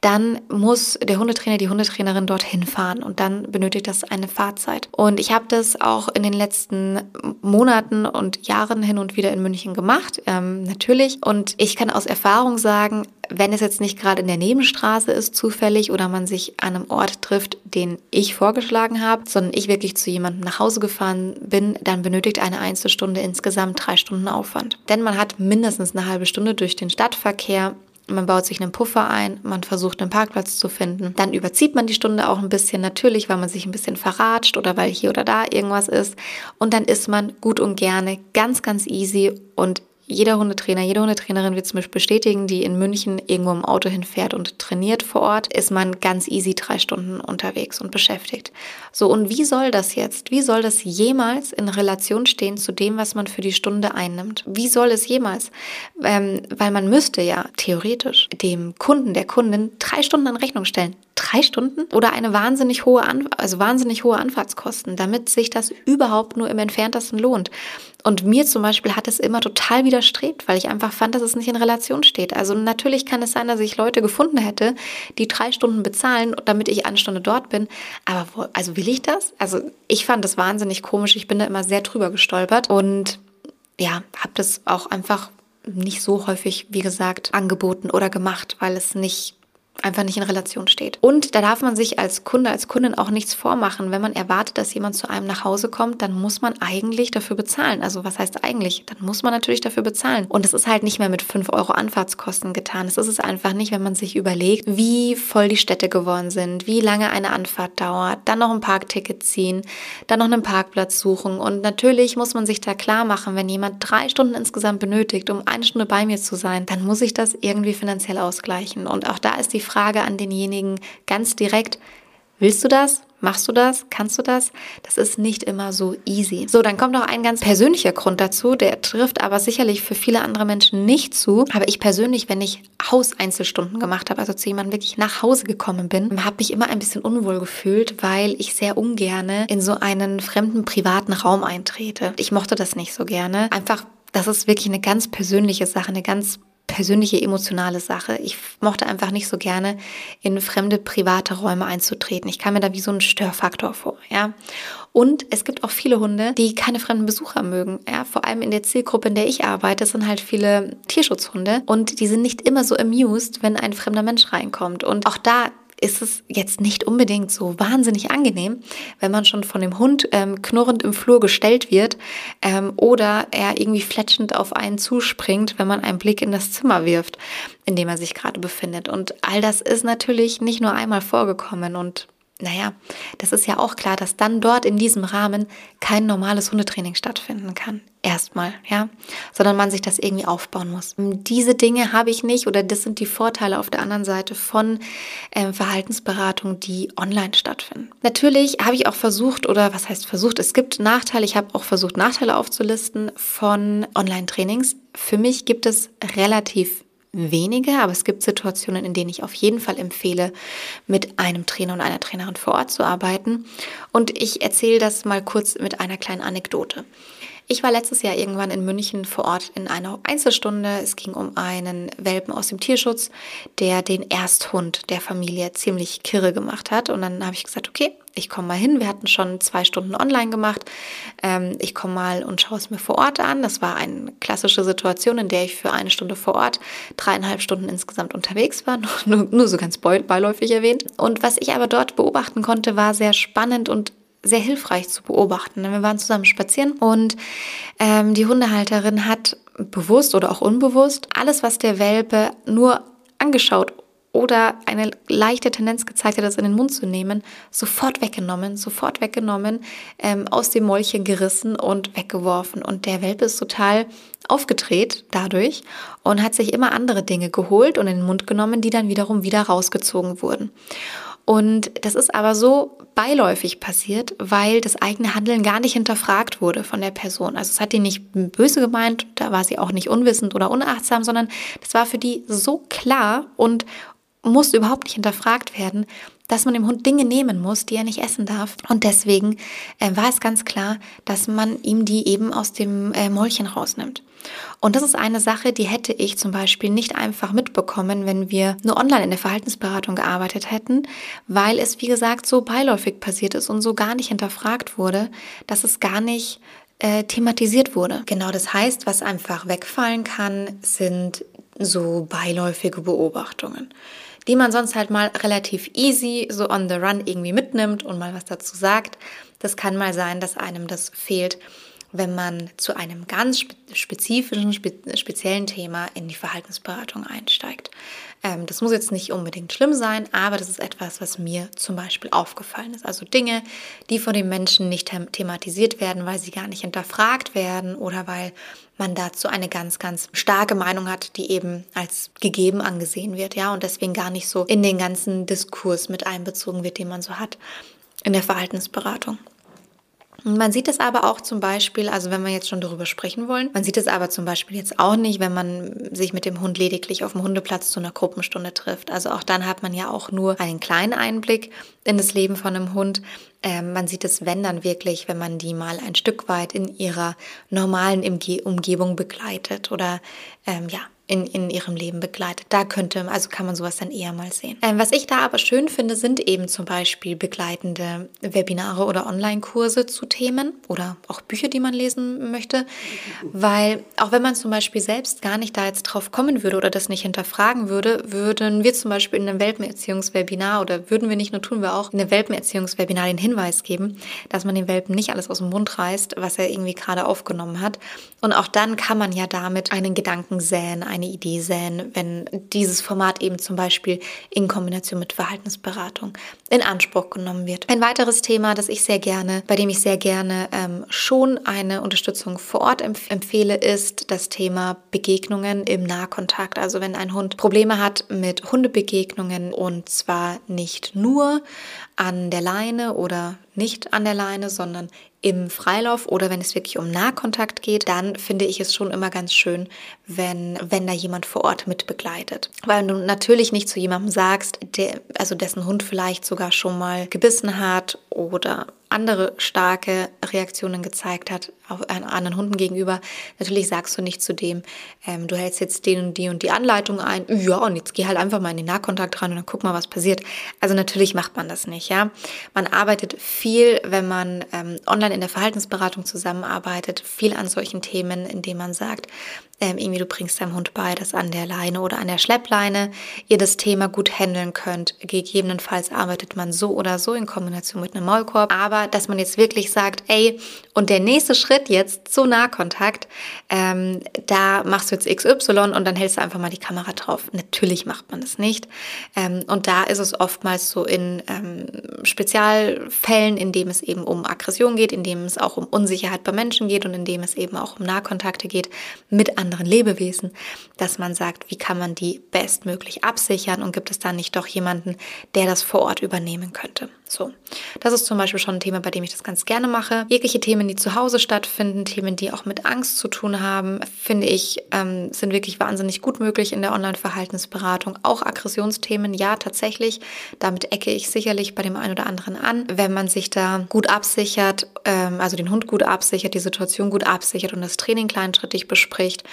dann muss der Hundetrainer, die Hundetrainerin dorthin fahren und dann benötigt das eine Fahrzeit. Und ich habe das auch in den letzten Monaten und Jahren hin und wieder in München gemacht, ähm, natürlich. Und ich kann aus Erfahrung sagen, wenn es jetzt nicht gerade in der Nebenstraße ist, zufällig, oder man sich an einem Ort trifft, den ich vorgeschlagen habe, sondern ich wirklich zu jemandem nach Hause gefahren bin, dann benötigt eine Einzelstunde insgesamt drei Stunden Aufwand. Denn man hat mindestens eine halbe Stunde durch den Stadtverkehr, man baut sich einen Puffer ein, man versucht einen Parkplatz zu finden. Dann überzieht man die Stunde auch ein bisschen natürlich, weil man sich ein bisschen verratscht oder weil hier oder da irgendwas ist. Und dann ist man gut und gerne ganz, ganz easy und jeder Hundetrainer, jede Hundetrainerin wird zum Beispiel bestätigen, die in München irgendwo im Auto hinfährt und trainiert vor Ort, ist man ganz easy drei Stunden unterwegs und beschäftigt. So, und wie soll das jetzt? Wie soll das jemals in Relation stehen zu dem, was man für die Stunde einnimmt? Wie soll es jemals? Ähm, weil man müsste ja theoretisch dem Kunden, der Kundin drei Stunden in Rechnung stellen. Drei Stunden oder eine wahnsinnig hohe, An also wahnsinnig hohe Anfahrtskosten, damit sich das überhaupt nur im entferntesten lohnt. Und mir zum Beispiel hat es immer total widerstrebt, weil ich einfach fand, dass es nicht in Relation steht. Also natürlich kann es sein, dass ich Leute gefunden hätte, die drei Stunden bezahlen, damit ich eine Stunde dort bin. Aber wo, also will ich das? Also ich fand das wahnsinnig komisch. Ich bin da immer sehr drüber gestolpert und ja, habe das auch einfach nicht so häufig, wie gesagt, angeboten oder gemacht, weil es nicht einfach nicht in Relation steht. Und da darf man sich als Kunde, als Kundin auch nichts vormachen. Wenn man erwartet, dass jemand zu einem nach Hause kommt, dann muss man eigentlich dafür bezahlen. Also was heißt eigentlich? Dann muss man natürlich dafür bezahlen. Und es ist halt nicht mehr mit 5 Euro Anfahrtskosten getan. Es ist es einfach nicht, wenn man sich überlegt, wie voll die Städte geworden sind, wie lange eine Anfahrt dauert, dann noch ein Parkticket ziehen, dann noch einen Parkplatz suchen. Und natürlich muss man sich da klar machen, wenn jemand drei Stunden insgesamt benötigt, um eine Stunde bei mir zu sein, dann muss ich das irgendwie finanziell ausgleichen. Und auch da ist die Frage an denjenigen ganz direkt, willst du das? Machst du das? Kannst du das? Das ist nicht immer so easy. So, dann kommt noch ein ganz persönlicher Grund dazu, der trifft aber sicherlich für viele andere Menschen nicht zu. Aber ich persönlich, wenn ich Hauseinzelstunden gemacht habe, also zu jemandem wirklich nach Hause gekommen bin, habe mich immer ein bisschen unwohl gefühlt, weil ich sehr ungerne in so einen fremden privaten Raum eintrete. Ich mochte das nicht so gerne. Einfach das ist wirklich eine ganz persönliche Sache, eine ganz persönliche emotionale Sache. Ich mochte einfach nicht so gerne in fremde private Räume einzutreten. Ich kam mir da wie so ein Störfaktor vor, ja. Und es gibt auch viele Hunde, die keine fremden Besucher mögen. Ja, vor allem in der Zielgruppe, in der ich arbeite, sind halt viele Tierschutzhunde und die sind nicht immer so amused, wenn ein fremder Mensch reinkommt. Und auch da ist es jetzt nicht unbedingt so wahnsinnig angenehm, wenn man schon von dem Hund ähm, knurrend im Flur gestellt wird ähm, oder er irgendwie fletschend auf einen zuspringt, wenn man einen Blick in das Zimmer wirft, in dem er sich gerade befindet. Und all das ist natürlich nicht nur einmal vorgekommen und naja, das ist ja auch klar, dass dann dort in diesem Rahmen kein normales Hundetraining stattfinden kann. Erstmal, ja, sondern man sich das irgendwie aufbauen muss. Diese Dinge habe ich nicht oder das sind die Vorteile auf der anderen Seite von äh, Verhaltensberatung, die online stattfinden. Natürlich habe ich auch versucht oder was heißt versucht, es gibt Nachteile. Ich habe auch versucht, Nachteile aufzulisten von Online-Trainings. Für mich gibt es relativ wenige, aber es gibt Situationen, in denen ich auf jeden Fall empfehle, mit einem Trainer und einer Trainerin vor Ort zu arbeiten. Und ich erzähle das mal kurz mit einer kleinen Anekdote. Ich war letztes Jahr irgendwann in München vor Ort in einer Einzelstunde. Es ging um einen Welpen aus dem Tierschutz, der den Ersthund der Familie ziemlich kirre gemacht hat. Und dann habe ich gesagt, okay, ich komme mal hin. Wir hatten schon zwei Stunden online gemacht. Ähm, ich komme mal und schaue es mir vor Ort an. Das war eine klassische Situation, in der ich für eine Stunde vor Ort dreieinhalb Stunden insgesamt unterwegs war. Nur, nur so ganz beiläufig erwähnt. Und was ich aber dort beobachten konnte, war sehr spannend und sehr hilfreich zu beobachten. Wir waren zusammen spazieren und ähm, die Hundehalterin hat bewusst oder auch unbewusst alles, was der Welpe nur angeschaut oder eine leichte Tendenz gezeigt hat, das in den Mund zu nehmen, sofort weggenommen, sofort weggenommen, ähm, aus dem Mäulchen gerissen und weggeworfen. Und der Welpe ist total aufgedreht dadurch und hat sich immer andere Dinge geholt und in den Mund genommen, die dann wiederum wieder rausgezogen wurden. Und das ist aber so beiläufig passiert, weil das eigene Handeln gar nicht hinterfragt wurde von der Person. Also es hat die nicht böse gemeint, da war sie auch nicht unwissend oder unachtsam, sondern das war für die so klar und musste überhaupt nicht hinterfragt werden, dass man dem Hund Dinge nehmen muss, die er nicht essen darf. Und deswegen äh, war es ganz klar, dass man ihm die eben aus dem äh, Mäulchen rausnimmt. Und das ist eine Sache, die hätte ich zum Beispiel nicht einfach mitbekommen, wenn wir nur online in der Verhaltensberatung gearbeitet hätten, weil es, wie gesagt, so beiläufig passiert ist und so gar nicht hinterfragt wurde, dass es gar nicht äh, thematisiert wurde. Genau das heißt, was einfach wegfallen kann, sind so beiläufige Beobachtungen die man sonst halt mal relativ easy so on the run irgendwie mitnimmt und mal was dazu sagt. Das kann mal sein, dass einem das fehlt, wenn man zu einem ganz spezifischen, speziellen Thema in die Verhaltensberatung einsteigt. Ähm, das muss jetzt nicht unbedingt schlimm sein, aber das ist etwas, was mir zum Beispiel aufgefallen ist. Also Dinge, die von den Menschen nicht thematisiert werden, weil sie gar nicht hinterfragt werden oder weil man dazu eine ganz, ganz starke Meinung hat, die eben als gegeben angesehen wird, ja, und deswegen gar nicht so in den ganzen Diskurs mit einbezogen wird, den man so hat in der Verhaltensberatung. Man sieht es aber auch zum Beispiel, also wenn wir jetzt schon darüber sprechen wollen, man sieht es aber zum Beispiel jetzt auch nicht, wenn man sich mit dem Hund lediglich auf dem Hundeplatz zu einer Gruppenstunde trifft. Also auch dann hat man ja auch nur einen kleinen Einblick in das Leben von einem Hund. Ähm, man sieht es, wenn dann wirklich, wenn man die mal ein Stück weit in ihrer normalen Umgebung begleitet oder ähm, ja, in, in ihrem Leben begleitet. Da könnte, also kann man sowas dann eher mal sehen. Ähm, was ich da aber schön finde, sind eben zum Beispiel begleitende Webinare oder Online-Kurse zu Themen oder auch Bücher, die man lesen möchte. Weil auch wenn man zum Beispiel selbst gar nicht da jetzt drauf kommen würde oder das nicht hinterfragen würde, würden wir zum Beispiel in einem Welpenerziehungswebinar oder würden wir nicht nur tun, wir auch in einem Welpenerziehungswebinar den Hinweis geben, dass man den Welpen nicht alles aus dem Mund reißt, was er irgendwie gerade aufgenommen hat. Und auch dann kann man ja damit einen Gedanken säen, eine Idee säen, wenn dieses Format eben zum Beispiel in Kombination mit Verhaltensberatung in Anspruch genommen wird. Ein weiteres Thema, das ich sehr gerne, bei dem ich sehr gerne ähm, schon eine Unterstützung vor Ort empf empfehle, ist das Thema Begegnungen im Nahkontakt. Also wenn ein Hund Probleme hat mit Hundebegegnungen und zwar nicht nur an der Leine oder nicht an der Leine, sondern im Freilauf oder wenn es wirklich um Nahkontakt geht, dann finde ich es schon immer ganz schön, wenn, wenn da jemand vor Ort mit begleitet. Weil du natürlich nicht zu jemandem sagst, der, also dessen Hund vielleicht sogar schon mal gebissen hat oder andere starke Reaktionen gezeigt hat auf anderen Hunden gegenüber. Natürlich sagst du nicht zu dem, ähm, du hältst jetzt den und die und die Anleitung ein, ja, und jetzt geh halt einfach mal in den Nahkontakt ran und dann guck mal, was passiert. Also natürlich macht man das nicht, ja. Man arbeitet viel, wenn man ähm, online in der Verhaltensberatung zusammenarbeitet, viel an solchen Themen, indem man sagt, ähm, irgendwie du bringst deinem Hund bei, dass an der Leine oder an der Schleppleine ihr das Thema gut handeln könnt. Gegebenenfalls arbeitet man so oder so in Kombination mit einem Maulkorb, aber dass man jetzt wirklich sagt, ey, und der nächste Schritt jetzt zu Nahkontakt, ähm, da machst du jetzt XY und dann hältst du einfach mal die Kamera drauf. Natürlich macht man das nicht. Ähm, und da ist es oftmals so in ähm, Spezialfällen, in dem es eben um Aggression geht, in dem es auch um Unsicherheit bei Menschen geht und in dem es eben auch um Nahkontakte geht mit Lebewesen, dass man sagt, wie kann man die bestmöglich absichern und gibt es da nicht doch jemanden, der das vor Ort übernehmen könnte. So, das ist zum Beispiel schon ein Thema, bei dem ich das ganz gerne mache. Jegliche Themen, die zu Hause stattfinden, Themen, die auch mit Angst zu tun haben, finde ich, ähm, sind wirklich wahnsinnig gut möglich in der Online-Verhaltensberatung. Auch Aggressionsthemen, ja, tatsächlich. Damit ecke ich sicherlich bei dem einen oder anderen an. Wenn man sich da gut absichert, ähm, also den Hund gut absichert, die Situation gut absichert und das Training kleinschrittig bespricht,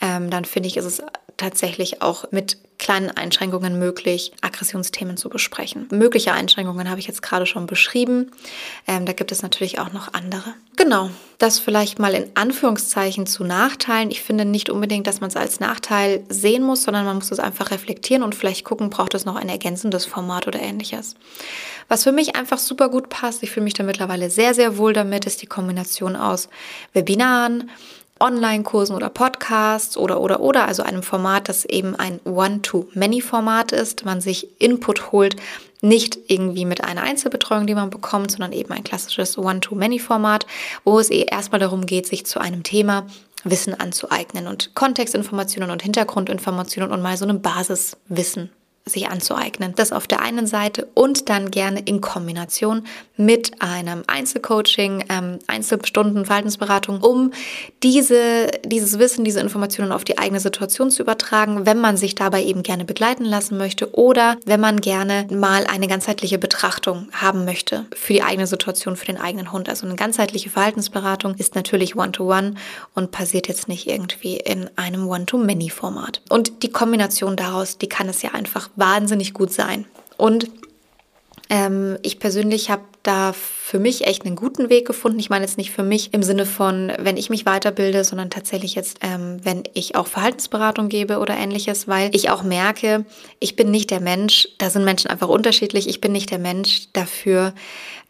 ähm, dann finde ich, ist es tatsächlich auch mit kleinen Einschränkungen möglich, Aggressionsthemen zu besprechen. Mögliche Einschränkungen habe ich jetzt gerade schon beschrieben. Ähm, da gibt es natürlich auch noch andere. Genau, das vielleicht mal in Anführungszeichen zu Nachteilen. Ich finde nicht unbedingt, dass man es als Nachteil sehen muss, sondern man muss es einfach reflektieren und vielleicht gucken, braucht es noch ein ergänzendes Format oder ähnliches. Was für mich einfach super gut passt, ich fühle mich da mittlerweile sehr, sehr wohl damit, ist die Kombination aus Webinaren, Online-Kursen oder Podcasts oder oder oder, also einem Format, das eben ein One-to-Many-Format ist, man sich Input holt, nicht irgendwie mit einer Einzelbetreuung, die man bekommt, sondern eben ein klassisches One-to-Many-Format, wo es eh erstmal darum geht, sich zu einem Thema Wissen anzueignen und Kontextinformationen und Hintergrundinformationen und mal so ein Basiswissen sich anzueignen. Das auf der einen Seite und dann gerne in Kombination mit einem Einzelcoaching, ähm, Einzelstunden, Verhaltensberatung, um diese, dieses Wissen, diese Informationen auf die eigene Situation zu übertragen, wenn man sich dabei eben gerne begleiten lassen möchte oder wenn man gerne mal eine ganzheitliche Betrachtung haben möchte für die eigene Situation, für den eigenen Hund. Also eine ganzheitliche Verhaltensberatung ist natürlich One-to-One -one und passiert jetzt nicht irgendwie in einem One-to-Many-Format. Und die Kombination daraus, die kann es ja einfach wahnsinnig gut sein. Und ähm, ich persönlich habe da für mich echt einen guten Weg gefunden. Ich meine jetzt nicht für mich im Sinne von, wenn ich mich weiterbilde, sondern tatsächlich jetzt, ähm, wenn ich auch Verhaltensberatung gebe oder ähnliches, weil ich auch merke, ich bin nicht der Mensch, da sind Menschen einfach unterschiedlich, ich bin nicht der Mensch dafür,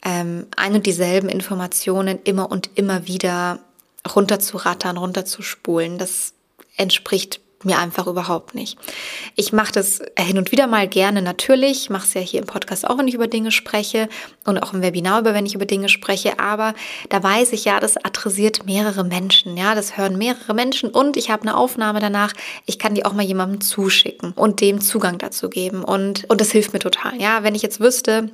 ähm, ein und dieselben Informationen immer und immer wieder runterzurattern, runterzuspulen. Das entspricht mir einfach überhaupt nicht. Ich mache das hin und wieder mal gerne natürlich, ich mache es ja hier im Podcast auch, wenn ich über Dinge spreche und auch im Webinar über, wenn ich über Dinge spreche, aber da weiß ich ja, das adressiert mehrere Menschen, ja, das hören mehrere Menschen und ich habe eine Aufnahme danach, ich kann die auch mal jemandem zuschicken und dem Zugang dazu geben. Und und das hilft mir total. Ja, wenn ich jetzt wüsste,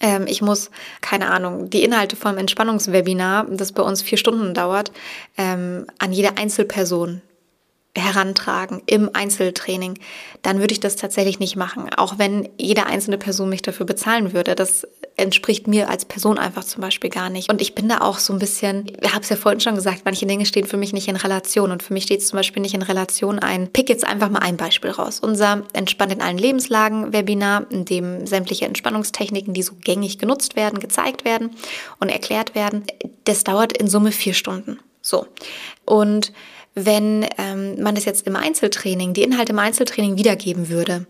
ähm, ich muss, keine Ahnung, die Inhalte vom Entspannungswebinar, das bei uns vier Stunden dauert, ähm, an jede Einzelperson herantragen im Einzeltraining, dann würde ich das tatsächlich nicht machen. Auch wenn jede einzelne Person mich dafür bezahlen würde. Das entspricht mir als Person einfach zum Beispiel gar nicht. Und ich bin da auch so ein bisschen, ich habe es ja vorhin schon gesagt, manche Dinge stehen für mich nicht in Relation. Und für mich steht es zum Beispiel nicht in Relation ein, pick jetzt einfach mal ein Beispiel raus. Unser Entspannt in allen Lebenslagen Webinar, in dem sämtliche Entspannungstechniken, die so gängig genutzt werden, gezeigt werden und erklärt werden, das dauert in Summe vier Stunden. So. Und wenn ähm, man das jetzt im Einzeltraining, die Inhalte im Einzeltraining wiedergeben würde,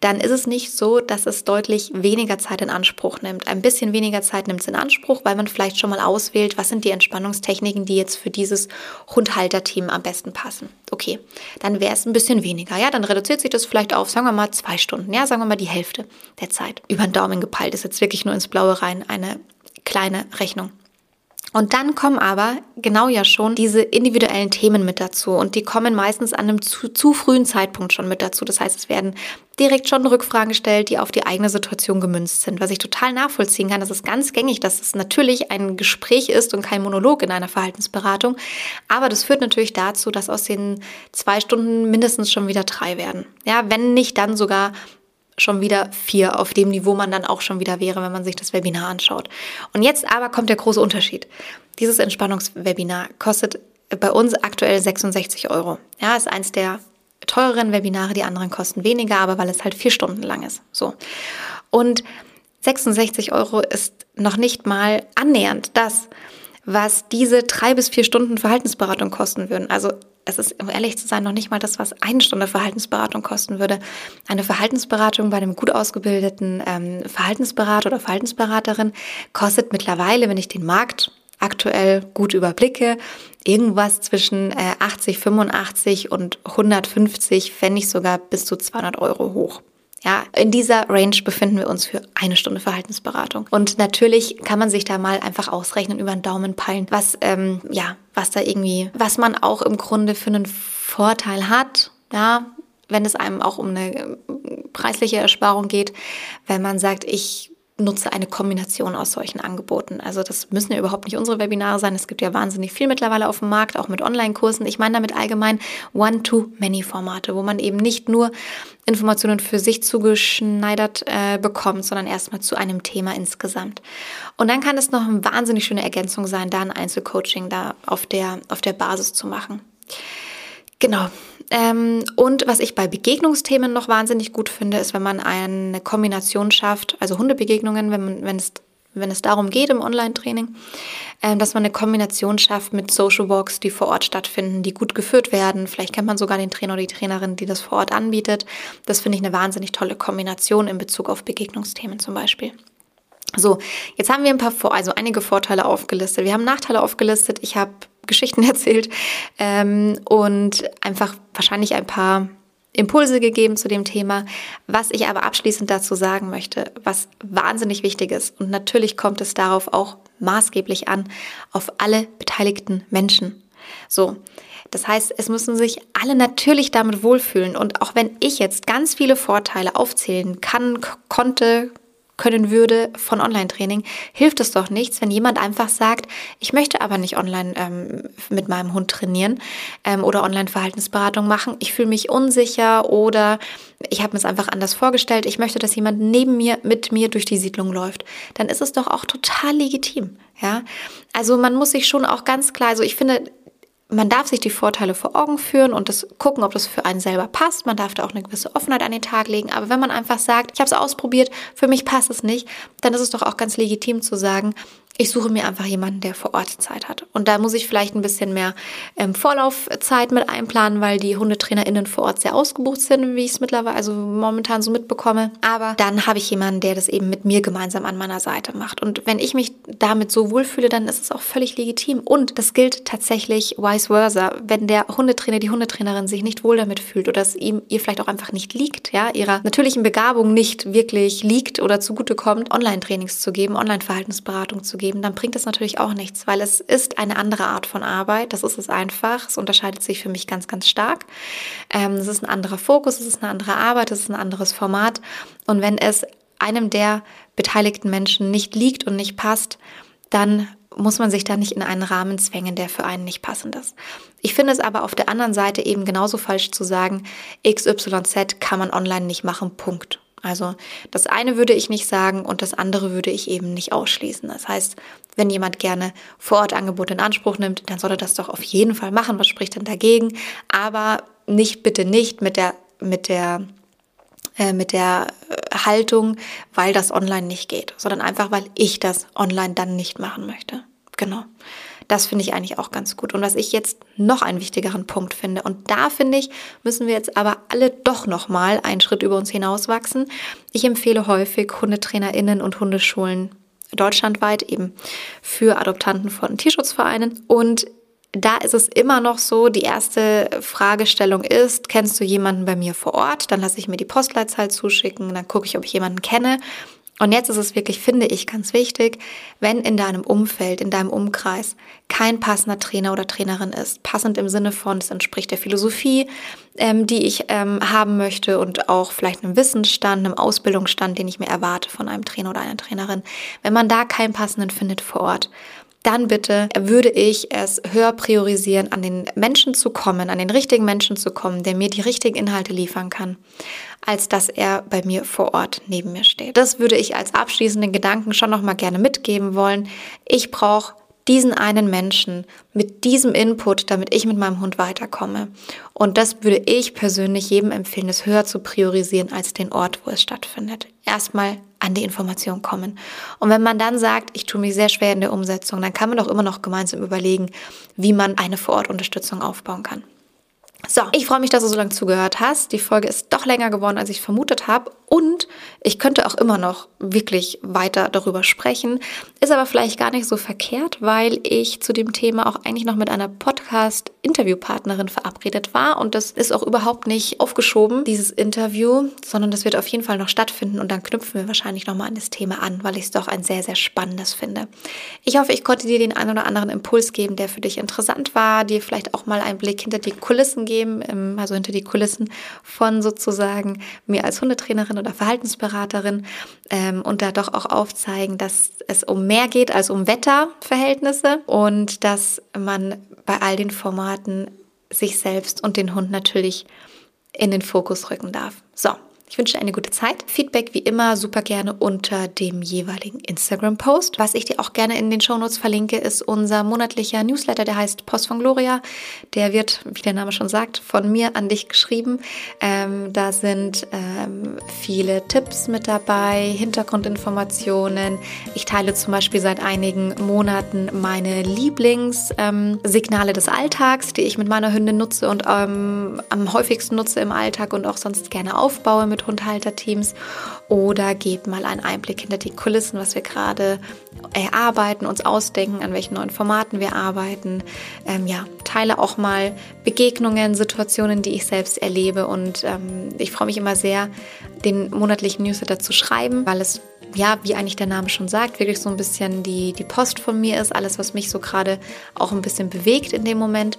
dann ist es nicht so, dass es deutlich weniger Zeit in Anspruch nimmt. Ein bisschen weniger Zeit nimmt es in Anspruch, weil man vielleicht schon mal auswählt, was sind die Entspannungstechniken, die jetzt für dieses Hundhalter-Team am besten passen. Okay, dann wäre es ein bisschen weniger. Ja, dann reduziert sich das vielleicht auf, sagen wir mal, zwei Stunden. Ja, sagen wir mal die Hälfte der Zeit. Über den Daumen gepeilt ist jetzt wirklich nur ins Blaue rein eine kleine Rechnung. Und dann kommen aber genau ja schon diese individuellen Themen mit dazu und die kommen meistens an einem zu, zu, frühen Zeitpunkt schon mit dazu. Das heißt, es werden direkt schon Rückfragen gestellt, die auf die eigene Situation gemünzt sind, was ich total nachvollziehen kann. Das ist ganz gängig, dass es natürlich ein Gespräch ist und kein Monolog in einer Verhaltensberatung. Aber das führt natürlich dazu, dass aus den zwei Stunden mindestens schon wieder drei werden. Ja, wenn nicht dann sogar schon wieder vier auf dem Niveau man dann auch schon wieder wäre, wenn man sich das Webinar anschaut. Und jetzt aber kommt der große Unterschied. Dieses Entspannungswebinar kostet bei uns aktuell 66 Euro. Ja, ist eins der teureren Webinare, die anderen kosten weniger, aber weil es halt vier Stunden lang ist. So. Und 66 Euro ist noch nicht mal annähernd das, was diese drei bis vier Stunden Verhaltensberatung kosten würden. Also es ist, um ehrlich zu sein, noch nicht mal das, was eine Stunde Verhaltensberatung kosten würde. Eine Verhaltensberatung bei einem gut ausgebildeten ähm, Verhaltensberater oder Verhaltensberaterin kostet mittlerweile, wenn ich den Markt aktuell gut überblicke, irgendwas zwischen äh, 80, 85 und 150, wenn nicht sogar bis zu 200 Euro hoch. Ja, in dieser Range befinden wir uns für eine Stunde Verhaltensberatung. Und natürlich kann man sich da mal einfach ausrechnen, über den Daumen peilen, was, ähm, ja, was da irgendwie, was man auch im Grunde für einen Vorteil hat, ja, wenn es einem auch um eine äh, preisliche Ersparung geht, wenn man sagt, ich nutze eine Kombination aus solchen Angeboten. Also das müssen ja überhaupt nicht unsere Webinare sein. Es gibt ja wahnsinnig viel mittlerweile auf dem Markt, auch mit Online-Kursen. Ich meine damit allgemein One-to-Many-Formate, wo man eben nicht nur Informationen für sich zugeschneidert äh, bekommt, sondern erstmal zu einem Thema insgesamt. Und dann kann es noch eine wahnsinnig schöne Ergänzung sein, da ein Einzelcoaching da auf der, auf der Basis zu machen. Genau. Ähm, und was ich bei Begegnungsthemen noch wahnsinnig gut finde, ist, wenn man eine Kombination schafft, also Hundebegegnungen, wenn, man, wenn, es, wenn es darum geht im Online-Training, äh, dass man eine Kombination schafft mit Social Walks, die vor Ort stattfinden, die gut geführt werden. Vielleicht kennt man sogar den Trainer oder die Trainerin, die das vor Ort anbietet. Das finde ich eine wahnsinnig tolle Kombination in Bezug auf Begegnungsthemen zum Beispiel. So, jetzt haben wir ein paar, also einige Vorteile aufgelistet. Wir haben Nachteile aufgelistet. Ich habe Geschichten erzählt ähm, und einfach wahrscheinlich ein paar Impulse gegeben zu dem Thema. Was ich aber abschließend dazu sagen möchte, was wahnsinnig wichtig ist, und natürlich kommt es darauf auch maßgeblich an, auf alle beteiligten Menschen. So. Das heißt, es müssen sich alle natürlich damit wohlfühlen. Und auch wenn ich jetzt ganz viele Vorteile aufzählen kann, konnte, können würde von Online-Training, hilft es doch nichts, wenn jemand einfach sagt, ich möchte aber nicht online ähm, mit meinem Hund trainieren ähm, oder Online-Verhaltensberatung machen. Ich fühle mich unsicher oder ich habe mir es einfach anders vorgestellt. Ich möchte, dass jemand neben mir, mit mir durch die Siedlung läuft. Dann ist es doch auch total legitim. Ja, also man muss sich schon auch ganz klar, also ich finde, man darf sich die Vorteile vor Augen führen und das gucken, ob das für einen selber passt. Man darf da auch eine gewisse Offenheit an den Tag legen. Aber wenn man einfach sagt, ich habe es ausprobiert, für mich passt es nicht, dann ist es doch auch ganz legitim zu sagen, ich suche mir einfach jemanden, der vor Ort Zeit hat. Und da muss ich vielleicht ein bisschen mehr ähm, Vorlaufzeit mit einplanen, weil die HundetrainerInnen vor Ort sehr ausgebucht sind, wie ich es mittlerweile, also momentan so mitbekomme. Aber dann habe ich jemanden, der das eben mit mir gemeinsam an meiner Seite macht. Und wenn ich mich damit so wohlfühle, dann ist es auch völlig legitim. Und das gilt tatsächlich vice versa. Wenn der Hundetrainer, die Hundetrainerin sich nicht wohl damit fühlt oder es ihm ihr vielleicht auch einfach nicht liegt, ja, ihrer natürlichen Begabung nicht wirklich liegt oder zugutekommt, Online-Trainings zu geben, Online-Verhaltensberatung zu geben, geben, dann bringt das natürlich auch nichts, weil es ist eine andere Art von Arbeit. Das ist es einfach. Es unterscheidet sich für mich ganz, ganz stark. Ähm, es ist ein anderer Fokus, es ist eine andere Arbeit, es ist ein anderes Format. Und wenn es einem der beteiligten Menschen nicht liegt und nicht passt, dann muss man sich da nicht in einen Rahmen zwängen, der für einen nicht passend ist. Ich finde es aber auf der anderen Seite eben genauso falsch zu sagen, XYZ kann man online nicht machen, Punkt. Also das eine würde ich nicht sagen und das andere würde ich eben nicht ausschließen. Das heißt, wenn jemand gerne Vorortangebote in Anspruch nimmt, dann soll er das doch auf jeden Fall machen. Was spricht denn dagegen? Aber nicht, bitte nicht mit der, mit der äh, mit der äh, Haltung, weil das online nicht geht, sondern einfach, weil ich das online dann nicht machen möchte. Genau. Das finde ich eigentlich auch ganz gut. Und was ich jetzt noch einen wichtigeren Punkt finde, und da finde ich, müssen wir jetzt aber alle doch nochmal einen Schritt über uns hinauswachsen. Ich empfehle häufig HundetrainerInnen und Hundeschulen deutschlandweit eben für Adoptanten von Tierschutzvereinen. Und da ist es immer noch so, die erste Fragestellung ist, kennst du jemanden bei mir vor Ort? Dann lasse ich mir die Postleitzahl zuschicken, dann gucke ich, ob ich jemanden kenne. Und jetzt ist es wirklich, finde ich, ganz wichtig, wenn in deinem Umfeld, in deinem Umkreis kein passender Trainer oder Trainerin ist, passend im Sinne von, es entspricht der Philosophie, ähm, die ich ähm, haben möchte und auch vielleicht einem Wissensstand, einem Ausbildungsstand, den ich mir erwarte von einem Trainer oder einer Trainerin. Wenn man da keinen passenden findet vor Ort, dann bitte würde ich es höher priorisieren, an den Menschen zu kommen, an den richtigen Menschen zu kommen, der mir die richtigen Inhalte liefern kann, als dass er bei mir vor Ort neben mir steht. Das würde ich als abschließenden Gedanken schon noch mal gerne mitgeben wollen. Ich brauche diesen einen Menschen mit diesem Input, damit ich mit meinem Hund weiterkomme. Und das würde ich persönlich jedem empfehlen, es höher zu priorisieren als den Ort, wo es stattfindet. Erstmal an die Information kommen. Und wenn man dann sagt, ich tue mich sehr schwer in der Umsetzung, dann kann man doch immer noch gemeinsam überlegen, wie man eine Vorortunterstützung aufbauen kann. So, ich freue mich, dass du so lange zugehört hast. Die Folge ist doch länger geworden, als ich vermutet habe. Und ich könnte auch immer noch wirklich weiter darüber sprechen. Ist aber vielleicht gar nicht so verkehrt, weil ich zu dem Thema auch eigentlich noch mit einer Podcast-Interviewpartnerin verabredet war. Und das ist auch überhaupt nicht aufgeschoben, dieses Interview, sondern das wird auf jeden Fall noch stattfinden. Und dann knüpfen wir wahrscheinlich nochmal an das Thema an, weil ich es doch ein sehr, sehr spannendes finde. Ich hoffe, ich konnte dir den einen oder anderen Impuls geben, der für dich interessant war, dir vielleicht auch mal einen Blick hinter die Kulissen geben, also hinter die Kulissen von sozusagen mir als Hundetrainerin oder Verhaltensberaterin ähm, und da doch auch aufzeigen, dass es um mehr geht als um Wetterverhältnisse und dass man bei all den Formaten sich selbst und den Hund natürlich in den Fokus rücken darf. So, ich wünsche dir eine gute Zeit. Feedback wie immer super gerne unter dem jeweiligen Instagram-Post. Was ich dir auch gerne in den Shownotes verlinke, ist unser monatlicher Newsletter, der heißt Post von Gloria. Der wird, wie der Name schon sagt, von mir an dich geschrieben. Ähm, da sind ähm, viele Tipps mit dabei, Hintergrundinformationen. Ich teile zum Beispiel seit einigen Monaten meine Lieblingssignale ähm, des Alltags, die ich mit meiner Hündin nutze und ähm, am häufigsten nutze im Alltag und auch sonst gerne aufbaue mit mit Hundhalterteams oder gebt mal einen Einblick hinter die Kulissen, was wir gerade erarbeiten, uns ausdenken, an welchen neuen Formaten wir arbeiten. Ähm, ja, teile auch mal Begegnungen, Situationen, die ich selbst erlebe und ähm, ich freue mich immer sehr, den monatlichen Newsletter zu schreiben, weil es ja, wie eigentlich der Name schon sagt, wirklich so ein bisschen die, die Post von mir ist, alles, was mich so gerade auch ein bisschen bewegt in dem Moment.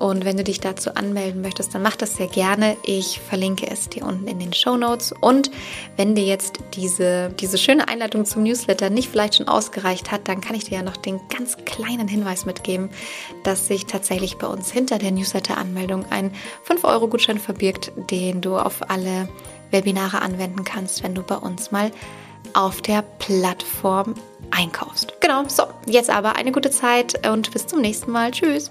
Und wenn du dich dazu anmelden möchtest, dann mach das sehr gerne. Ich verlinke es dir unten in den Show Notes. Und wenn dir jetzt diese, diese schöne Einleitung zum Newsletter nicht vielleicht schon ausgereicht hat, dann kann ich dir ja noch den ganz kleinen Hinweis mitgeben, dass sich tatsächlich bei uns hinter der Newsletter-Anmeldung ein 5-Euro-Gutschein verbirgt, den du auf alle Webinare anwenden kannst, wenn du bei uns mal auf der Plattform einkaufst. Genau, so, jetzt aber eine gute Zeit und bis zum nächsten Mal. Tschüss.